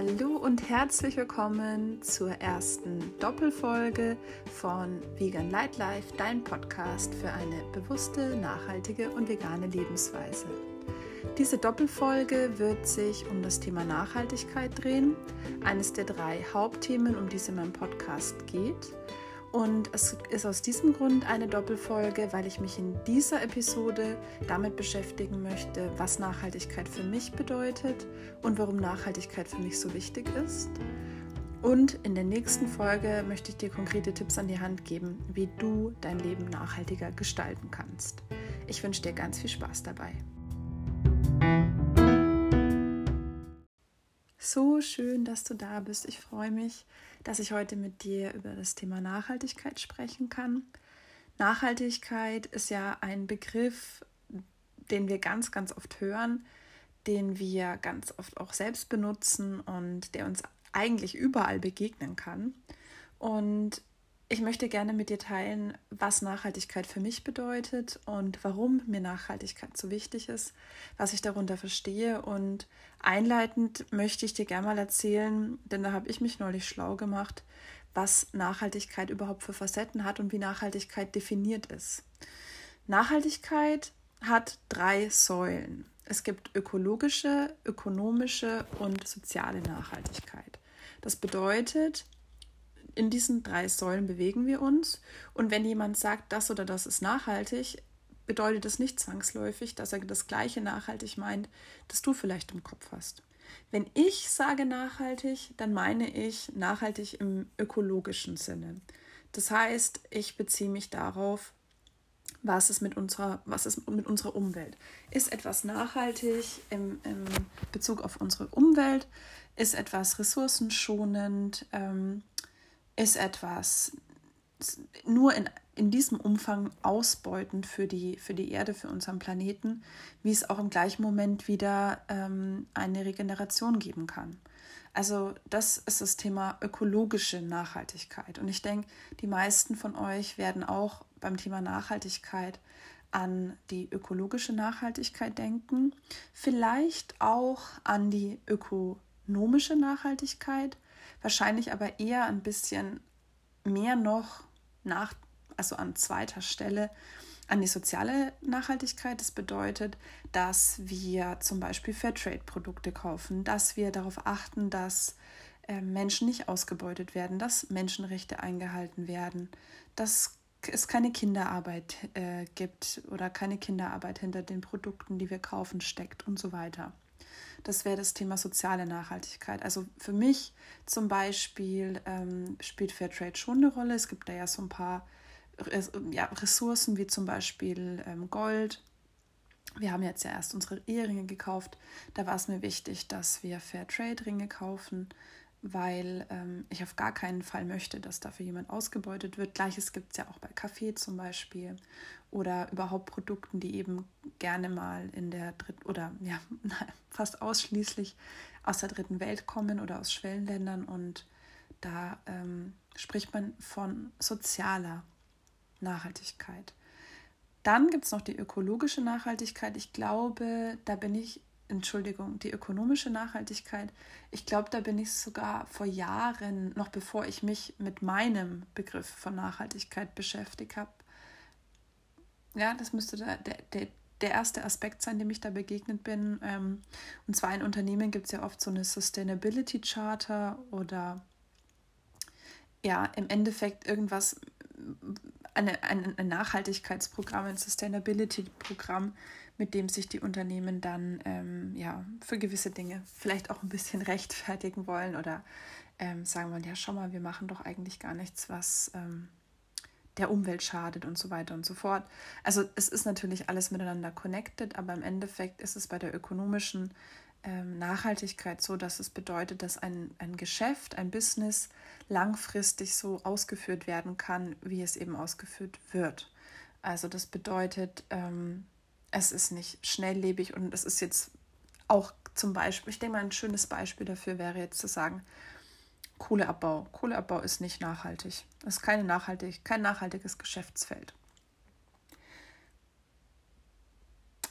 Hallo und herzlich willkommen zur ersten Doppelfolge von Vegan Light Life, dein Podcast für eine bewusste, nachhaltige und vegane Lebensweise. Diese Doppelfolge wird sich um das Thema Nachhaltigkeit drehen, eines der drei Hauptthemen, um die es in meinem Podcast geht. Und es ist aus diesem Grund eine Doppelfolge, weil ich mich in dieser Episode damit beschäftigen möchte, was Nachhaltigkeit für mich bedeutet und warum Nachhaltigkeit für mich so wichtig ist. Und in der nächsten Folge möchte ich dir konkrete Tipps an die Hand geben, wie du dein Leben nachhaltiger gestalten kannst. Ich wünsche dir ganz viel Spaß dabei. So schön, dass du da bist. Ich freue mich, dass ich heute mit dir über das Thema Nachhaltigkeit sprechen kann. Nachhaltigkeit ist ja ein Begriff, den wir ganz, ganz oft hören, den wir ganz oft auch selbst benutzen und der uns eigentlich überall begegnen kann. Und ich möchte gerne mit dir teilen, was Nachhaltigkeit für mich bedeutet und warum mir Nachhaltigkeit so wichtig ist, was ich darunter verstehe. Und einleitend möchte ich dir gerne mal erzählen, denn da habe ich mich neulich schlau gemacht, was Nachhaltigkeit überhaupt für Facetten hat und wie Nachhaltigkeit definiert ist. Nachhaltigkeit hat drei Säulen. Es gibt ökologische, ökonomische und soziale Nachhaltigkeit. Das bedeutet, in diesen drei Säulen bewegen wir uns. Und wenn jemand sagt, das oder das ist nachhaltig, bedeutet das nicht zwangsläufig, dass er das gleiche nachhaltig meint, das du vielleicht im Kopf hast. Wenn ich sage nachhaltig, dann meine ich nachhaltig im ökologischen Sinne. Das heißt, ich beziehe mich darauf, was ist mit unserer, was ist mit unserer Umwelt. Ist etwas nachhaltig im, im Bezug auf unsere Umwelt? Ist etwas ressourcenschonend? Ähm, ist etwas nur in, in diesem Umfang ausbeutend für die, für die Erde, für unseren Planeten, wie es auch im gleichen Moment wieder ähm, eine Regeneration geben kann. Also das ist das Thema ökologische Nachhaltigkeit. Und ich denke, die meisten von euch werden auch beim Thema Nachhaltigkeit an die ökologische Nachhaltigkeit denken, vielleicht auch an die ökonomische Nachhaltigkeit, wahrscheinlich aber eher ein bisschen mehr noch nach, also an zweiter Stelle an die soziale Nachhaltigkeit. Das bedeutet, dass wir zum Beispiel Fairtrade-Produkte kaufen, dass wir darauf achten, dass äh, Menschen nicht ausgebeutet werden, dass Menschenrechte eingehalten werden, dass es keine Kinderarbeit äh, gibt oder keine Kinderarbeit hinter den Produkten, die wir kaufen, steckt und so weiter. Das wäre das Thema soziale Nachhaltigkeit. Also für mich zum Beispiel ähm, spielt Fairtrade schon eine Rolle. Es gibt da ja so ein paar ja, Ressourcen wie zum Beispiel ähm, Gold. Wir haben jetzt ja erst unsere Eheringe gekauft. Da war es mir wichtig, dass wir Fairtrade-Ringe kaufen weil ähm, ich auf gar keinen Fall möchte, dass dafür jemand ausgebeutet wird. Gleiches gibt es ja auch bei Kaffee zum Beispiel oder überhaupt Produkten, die eben gerne mal in der dritten oder ja fast ausschließlich aus der dritten Welt kommen oder aus Schwellenländern und da ähm, spricht man von sozialer Nachhaltigkeit. Dann gibt es noch die ökologische Nachhaltigkeit. Ich glaube, da bin ich Entschuldigung, die ökonomische Nachhaltigkeit. Ich glaube, da bin ich sogar vor Jahren, noch bevor ich mich mit meinem Begriff von Nachhaltigkeit beschäftigt habe. Ja, das müsste der, der, der erste Aspekt sein, dem ich da begegnet bin. Ähm, und zwar in Unternehmen gibt es ja oft so eine Sustainability Charter oder ja, im Endeffekt irgendwas, eine, ein, ein Nachhaltigkeitsprogramm, ein Sustainability-Programm, mit dem sich die Unternehmen dann ähm, ja, für gewisse Dinge vielleicht auch ein bisschen rechtfertigen wollen oder ähm, sagen wollen, ja, schau mal, wir machen doch eigentlich gar nichts, was ähm, der Umwelt schadet und so weiter und so fort. Also es ist natürlich alles miteinander connected, aber im Endeffekt ist es bei der ökonomischen ähm, Nachhaltigkeit so, dass es bedeutet, dass ein, ein Geschäft, ein Business langfristig so ausgeführt werden kann, wie es eben ausgeführt wird. Also das bedeutet, ähm, es ist nicht schnelllebig und es ist jetzt auch zum Beispiel, ich denke mal, ein schönes Beispiel dafür wäre jetzt zu sagen, Kohleabbau. Kohleabbau ist nicht nachhaltig. Es ist keine nachhaltig, kein nachhaltiges Geschäftsfeld.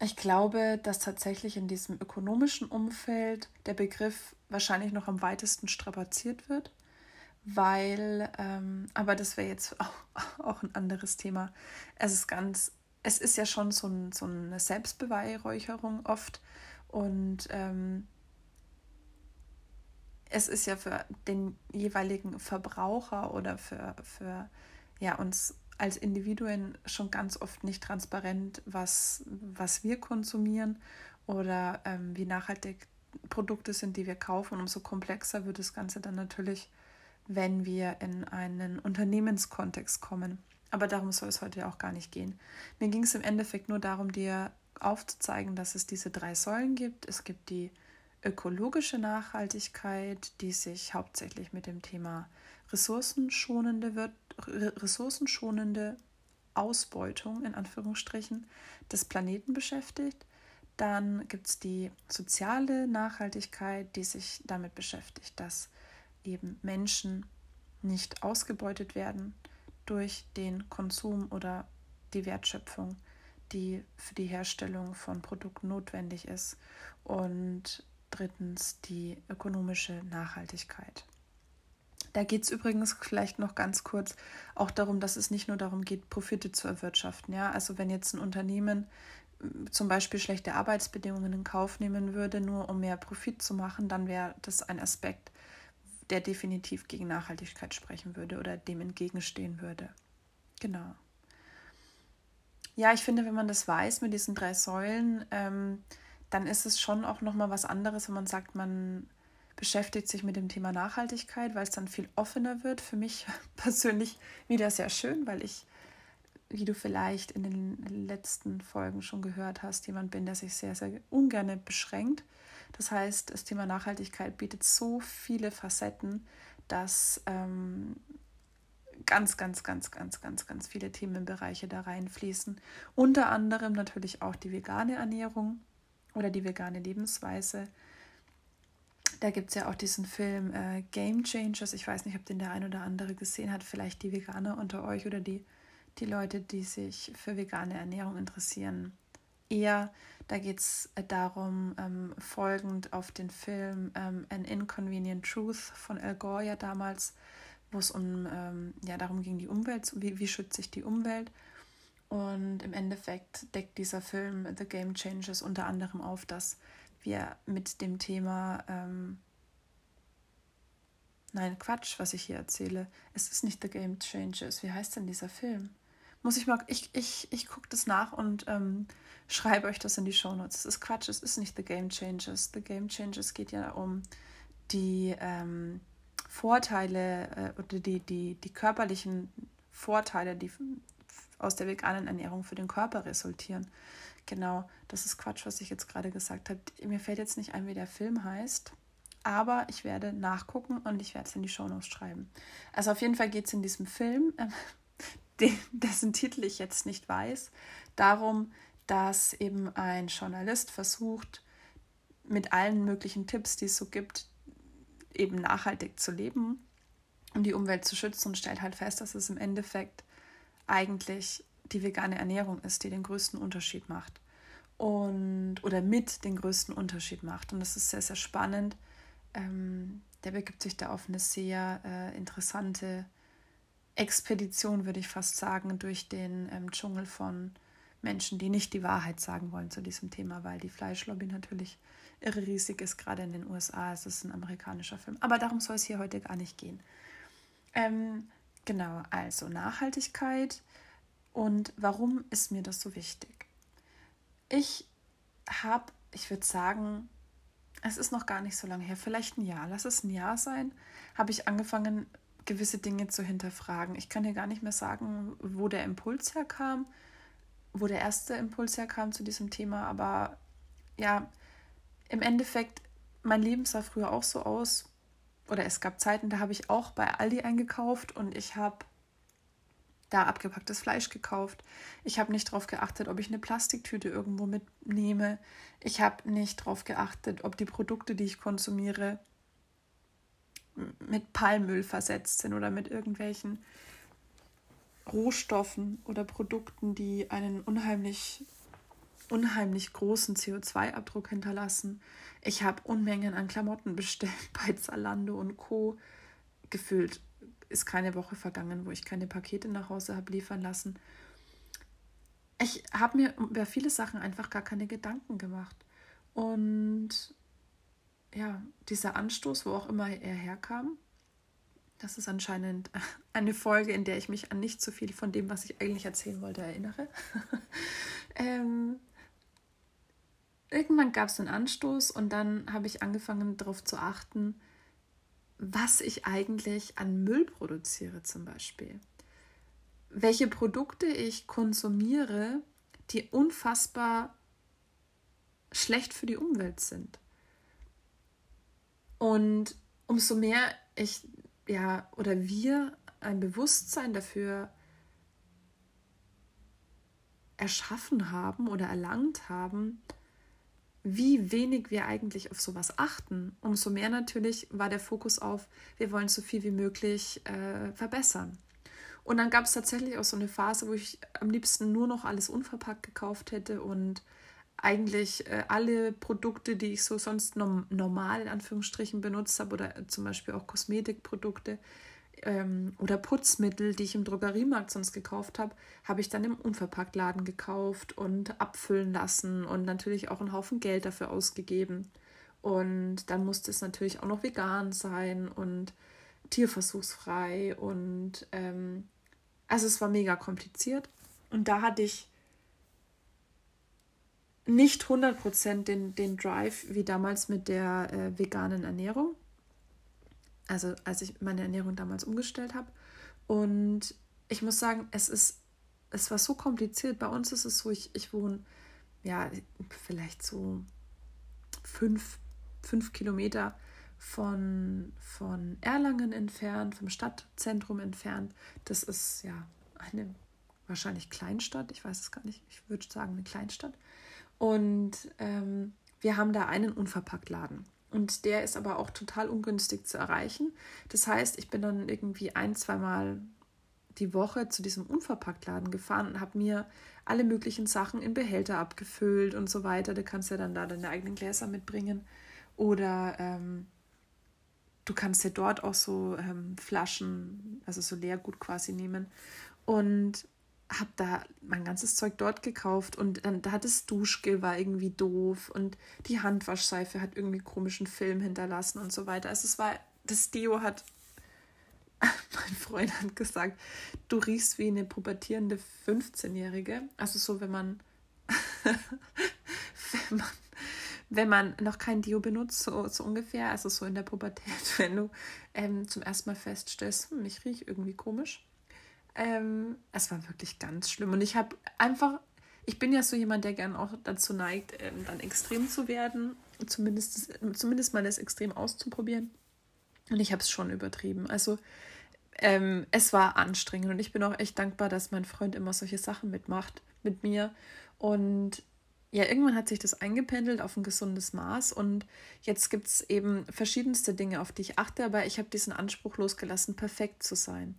Ich glaube, dass tatsächlich in diesem ökonomischen Umfeld der Begriff wahrscheinlich noch am weitesten strapaziert wird, weil, ähm, aber das wäre jetzt auch, auch ein anderes Thema. Es ist ganz, es ist ja schon so, ein, so eine Selbstbeweihräucherung oft und ähm, es ist ja für den jeweiligen Verbraucher oder für, für ja, uns als Individuen schon ganz oft nicht transparent, was, was wir konsumieren oder ähm, wie nachhaltig Produkte sind, die wir kaufen. Umso komplexer wird das Ganze dann natürlich, wenn wir in einen Unternehmenskontext kommen. Aber darum soll es heute auch gar nicht gehen. Mir ging es im Endeffekt nur darum, dir aufzuzeigen, dass es diese drei Säulen gibt. Es gibt die ökologische Nachhaltigkeit, die sich hauptsächlich mit dem Thema ressourcenschonende, wird, ressourcenschonende Ausbeutung in Anführungsstrichen des Planeten beschäftigt. Dann gibt es die soziale Nachhaltigkeit, die sich damit beschäftigt, dass eben Menschen nicht ausgebeutet werden durch den Konsum oder die Wertschöpfung, die für die Herstellung von Produkten notwendig ist. Und drittens die ökonomische Nachhaltigkeit. Da geht es übrigens vielleicht noch ganz kurz auch darum, dass es nicht nur darum geht, Profite zu erwirtschaften. Ja? Also wenn jetzt ein Unternehmen äh, zum Beispiel schlechte Arbeitsbedingungen in Kauf nehmen würde, nur um mehr Profit zu machen, dann wäre das ein Aspekt, der definitiv gegen Nachhaltigkeit sprechen würde oder dem entgegenstehen würde. Genau. Ja, ich finde, wenn man das weiß mit diesen drei Säulen, ähm, dann ist es schon auch nochmal was anderes, wenn man sagt, man beschäftigt sich mit dem Thema Nachhaltigkeit, weil es dann viel offener wird. Für mich persönlich wieder sehr schön, weil ich, wie du vielleicht in den letzten Folgen schon gehört hast, jemand bin, der sich sehr, sehr ungern beschränkt. Das heißt, das Thema Nachhaltigkeit bietet so viele Facetten, dass ähm, ganz, ganz, ganz, ganz, ganz, ganz viele Themenbereiche da reinfließen. Unter anderem natürlich auch die vegane Ernährung oder die vegane Lebensweise. Da gibt es ja auch diesen Film äh, Game Changers. Ich weiß nicht, ob den der ein oder andere gesehen hat. Vielleicht die Veganer unter euch oder die, die Leute, die sich für vegane Ernährung interessieren. Eher, da geht es äh, darum, ähm, folgend auf den Film ähm, An Inconvenient Truth von Al Gore ja damals, wo es um, ähm, ja, darum ging, die Umwelt, wie, wie schütze ich die Umwelt. Und im Endeffekt deckt dieser Film The Game Changers unter anderem auf, dass wir mit dem Thema, ähm, nein, Quatsch, was ich hier erzähle, es ist nicht The Game Changers. Wie heißt denn dieser Film? Muss ich mal, ich, ich, ich gucke das nach und ähm, schreibe euch das in die Show Notes. Es ist Quatsch, es ist nicht The Game Changers. The Game Changers geht ja um die ähm, Vorteile äh, oder die, die, die körperlichen Vorteile, die aus der veganen Ernährung für den Körper resultieren. Genau, das ist Quatsch, was ich jetzt gerade gesagt habe. Mir fällt jetzt nicht ein, wie der Film heißt, aber ich werde nachgucken und ich werde es in die Shownotes schreiben. Also auf jeden Fall geht es in diesem Film, äh, den, dessen Titel ich jetzt nicht weiß, darum, dass eben ein Journalist versucht, mit allen möglichen Tipps, die es so gibt, eben nachhaltig zu leben und die Umwelt zu schützen und stellt halt fest, dass es im Endeffekt eigentlich die vegane Ernährung ist, die den größten Unterschied macht. Und, oder mit den größten Unterschied macht. Und das ist sehr, sehr spannend. Ähm, der begibt sich da auf eine sehr äh, interessante Expedition, würde ich fast sagen, durch den ähm, Dschungel von Menschen, die nicht die Wahrheit sagen wollen zu diesem Thema, weil die Fleischlobby natürlich irre riesig ist, gerade in den USA. Es ist ein amerikanischer Film. Aber darum soll es hier heute gar nicht gehen. Ähm, Genau, also Nachhaltigkeit und warum ist mir das so wichtig? Ich habe, ich würde sagen, es ist noch gar nicht so lange her, vielleicht ein Jahr, lass es ein Jahr sein, habe ich angefangen, gewisse Dinge zu hinterfragen. Ich kann dir gar nicht mehr sagen, wo der Impuls herkam, wo der erste Impuls herkam zu diesem Thema, aber ja, im Endeffekt, mein Leben sah früher auch so aus, oder es gab Zeiten, da habe ich auch bei Aldi eingekauft und ich habe da abgepacktes Fleisch gekauft. Ich habe nicht darauf geachtet, ob ich eine Plastiktüte irgendwo mitnehme. Ich habe nicht darauf geachtet, ob die Produkte, die ich konsumiere, mit Palmöl versetzt sind oder mit irgendwelchen Rohstoffen oder Produkten, die einen unheimlich unheimlich großen CO2-Abdruck hinterlassen. Ich habe Unmengen an Klamotten bestellt bei Zalando und Co. Gefühlt ist keine Woche vergangen, wo ich keine Pakete nach Hause habe liefern lassen. Ich habe mir über viele Sachen einfach gar keine Gedanken gemacht. Und ja, dieser Anstoß, wo auch immer er herkam, das ist anscheinend eine Folge, in der ich mich an nicht so viel von dem, was ich eigentlich erzählen wollte, erinnere. ähm, irgendwann gab es einen Anstoß und dann habe ich angefangen darauf zu achten, was ich eigentlich an Müll produziere zum Beispiel. Welche Produkte ich konsumiere, die unfassbar schlecht für die Umwelt sind. Und umso mehr ich ja oder wir ein Bewusstsein dafür erschaffen haben oder erlangt haben, wie wenig wir eigentlich auf sowas achten, umso mehr natürlich war der Fokus auf, wir wollen so viel wie möglich äh, verbessern. Und dann gab es tatsächlich auch so eine Phase, wo ich am liebsten nur noch alles unverpackt gekauft hätte und eigentlich äh, alle Produkte, die ich so sonst nom normal in Anführungsstrichen benutzt habe oder zum Beispiel auch Kosmetikprodukte, ähm, oder Putzmittel, die ich im Drogeriemarkt sonst gekauft habe, habe ich dann im Unverpacktladen gekauft und abfüllen lassen und natürlich auch einen Haufen Geld dafür ausgegeben. Und dann musste es natürlich auch noch vegan sein und tierversuchsfrei und ähm, also es war mega kompliziert. Und da hatte ich nicht 100% den, den Drive wie damals mit der äh, veganen Ernährung also als ich meine Ernährung damals umgestellt habe. Und ich muss sagen, es ist, es war so kompliziert. Bei uns ist es so, ich, ich wohne ja vielleicht so fünf, fünf Kilometer von, von Erlangen entfernt, vom Stadtzentrum entfernt. Das ist ja eine wahrscheinlich Kleinstadt, ich weiß es gar nicht, ich würde sagen eine Kleinstadt. Und ähm, wir haben da einen Unverpacktladen. Und der ist aber auch total ungünstig zu erreichen. Das heißt, ich bin dann irgendwie ein, zweimal die Woche zu diesem Unverpacktladen gefahren und habe mir alle möglichen Sachen in Behälter abgefüllt und so weiter. Du kannst ja dann da deine eigenen Gläser mitbringen. Oder ähm, du kannst ja dort auch so ähm, Flaschen, also so Leergut quasi nehmen. Und habe da mein ganzes Zeug dort gekauft und dann da das Duschgel war irgendwie doof und die Handwaschseife hat irgendwie komischen Film hinterlassen und so weiter. Also es war, das Deo hat, mein Freund hat gesagt, du riechst wie eine pubertierende 15-Jährige. Also so, wenn man, wenn man, wenn man noch kein Deo benutzt, so, so ungefähr, also so in der Pubertät, wenn du ähm, zum ersten Mal feststellst, hm, ich rieche irgendwie komisch ähm, es war wirklich ganz schlimm. Und ich habe einfach, ich bin ja so jemand, der gern auch dazu neigt, ähm, dann extrem zu werden, zumindest, zumindest mal das Extrem auszuprobieren. Und ich habe es schon übertrieben. Also ähm, es war anstrengend und ich bin auch echt dankbar, dass mein Freund immer solche Sachen mitmacht mit mir. Und ja, irgendwann hat sich das eingependelt auf ein gesundes Maß und jetzt gibt es eben verschiedenste Dinge, auf die ich achte, aber ich habe diesen Anspruch losgelassen, perfekt zu sein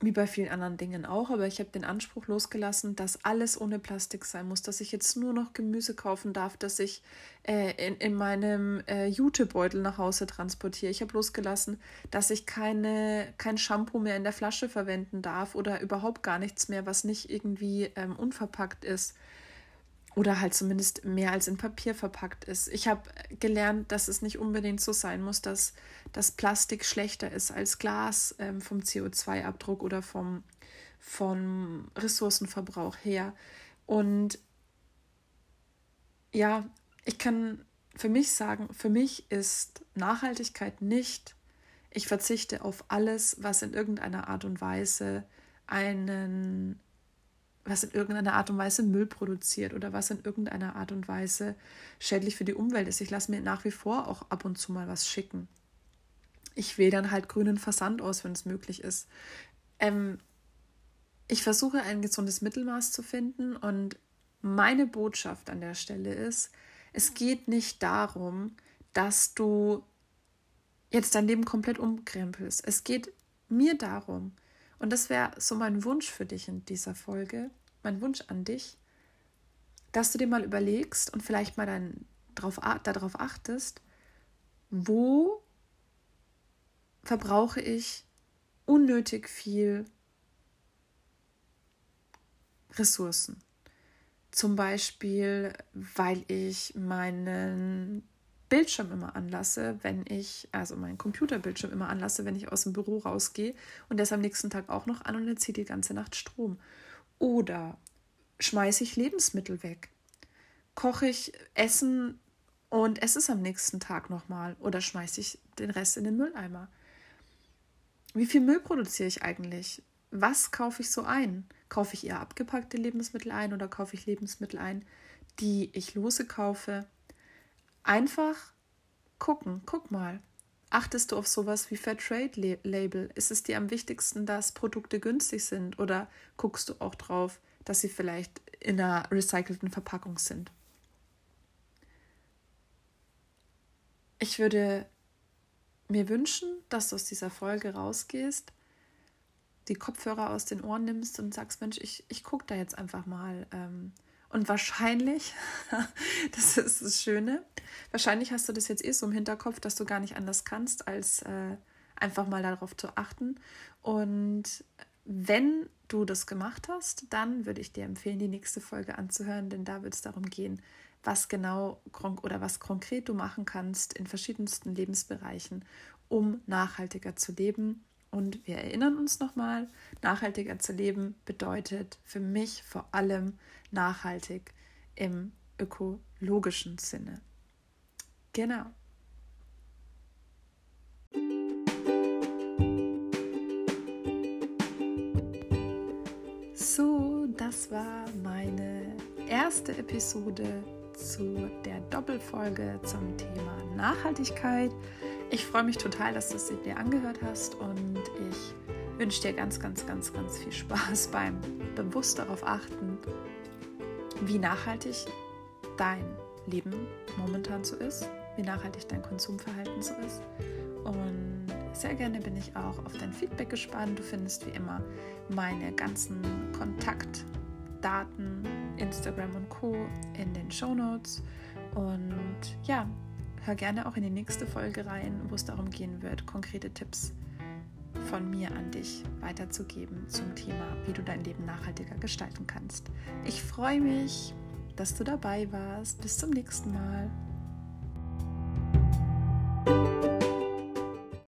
wie bei vielen anderen Dingen auch, aber ich habe den Anspruch losgelassen, dass alles ohne Plastik sein muss, dass ich jetzt nur noch Gemüse kaufen darf, dass ich äh, in, in meinem äh, Jutebeutel nach Hause transportiere. Ich habe losgelassen, dass ich keine, kein Shampoo mehr in der Flasche verwenden darf oder überhaupt gar nichts mehr, was nicht irgendwie ähm, unverpackt ist oder halt zumindest mehr als in Papier verpackt ist. Ich habe gelernt, dass es nicht unbedingt so sein muss, dass das Plastik schlechter ist als Glas ähm, vom CO2-Abdruck oder vom, vom Ressourcenverbrauch her. Und ja, ich kann für mich sagen, für mich ist Nachhaltigkeit nicht, ich verzichte auf alles, was in irgendeiner Art und Weise einen was in irgendeiner Art und Weise Müll produziert oder was in irgendeiner Art und Weise schädlich für die Umwelt ist. Ich lasse mir nach wie vor auch ab und zu mal was schicken. Ich wähle dann halt grünen Versand aus, wenn es möglich ist. Ähm, ich versuche ein gesundes Mittelmaß zu finden und meine Botschaft an der Stelle ist, es geht nicht darum, dass du jetzt dein Leben komplett umkrempelst. Es geht mir darum, und das wäre so mein Wunsch für dich in dieser Folge, mein Wunsch an dich, dass du dir mal überlegst und vielleicht mal dann drauf, darauf achtest, wo verbrauche ich unnötig viel Ressourcen. Zum Beispiel, weil ich meinen Bildschirm immer anlasse, wenn ich, also meinen Computerbildschirm immer anlasse, wenn ich aus dem Büro rausgehe und der ist am nächsten Tag auch noch an und er zieht die ganze Nacht Strom. Oder schmeiße ich Lebensmittel weg? Koche ich Essen und es am nächsten Tag nochmal? Oder schmeiße ich den Rest in den Mülleimer? Wie viel Müll produziere ich eigentlich? Was kaufe ich so ein? Kaufe ich eher abgepackte Lebensmittel ein oder kaufe ich Lebensmittel ein, die ich lose kaufe? Einfach gucken, guck mal. Achtest du auf sowas wie Fairtrade Label? Ist es dir am wichtigsten, dass Produkte günstig sind oder guckst du auch drauf, dass sie vielleicht in einer recycelten Verpackung sind? Ich würde mir wünschen, dass du aus dieser Folge rausgehst, die Kopfhörer aus den Ohren nimmst und sagst, Mensch, ich, ich gucke da jetzt einfach mal. Ähm, und wahrscheinlich, das ist das Schöne, wahrscheinlich hast du das jetzt eh so im Hinterkopf, dass du gar nicht anders kannst, als äh, einfach mal darauf zu achten. Und wenn du das gemacht hast, dann würde ich dir empfehlen, die nächste Folge anzuhören, denn da wird es darum gehen, was genau oder was konkret du machen kannst in verschiedensten Lebensbereichen, um nachhaltiger zu leben. Und wir erinnern uns nochmal, nachhaltiger zu leben bedeutet für mich vor allem nachhaltig im ökologischen Sinne. Genau. So, das war meine erste Episode zu der Doppelfolge zum Thema Nachhaltigkeit. Ich freue mich total, dass du es dir angehört hast und ich wünsche dir ganz, ganz, ganz, ganz viel Spaß beim bewusst darauf achten, wie nachhaltig dein Leben momentan so ist, wie nachhaltig dein Konsumverhalten so ist. Und sehr gerne bin ich auch auf dein Feedback gespannt. Du findest wie immer meine ganzen Kontaktdaten, Instagram und Co. in den Show Notes. Und ja, hör gerne auch in die nächste Folge rein, wo es darum gehen wird, konkrete Tipps von mir an dich weiterzugeben zum Thema, wie du dein Leben nachhaltiger gestalten kannst. Ich freue mich, dass du dabei warst. Bis zum nächsten Mal.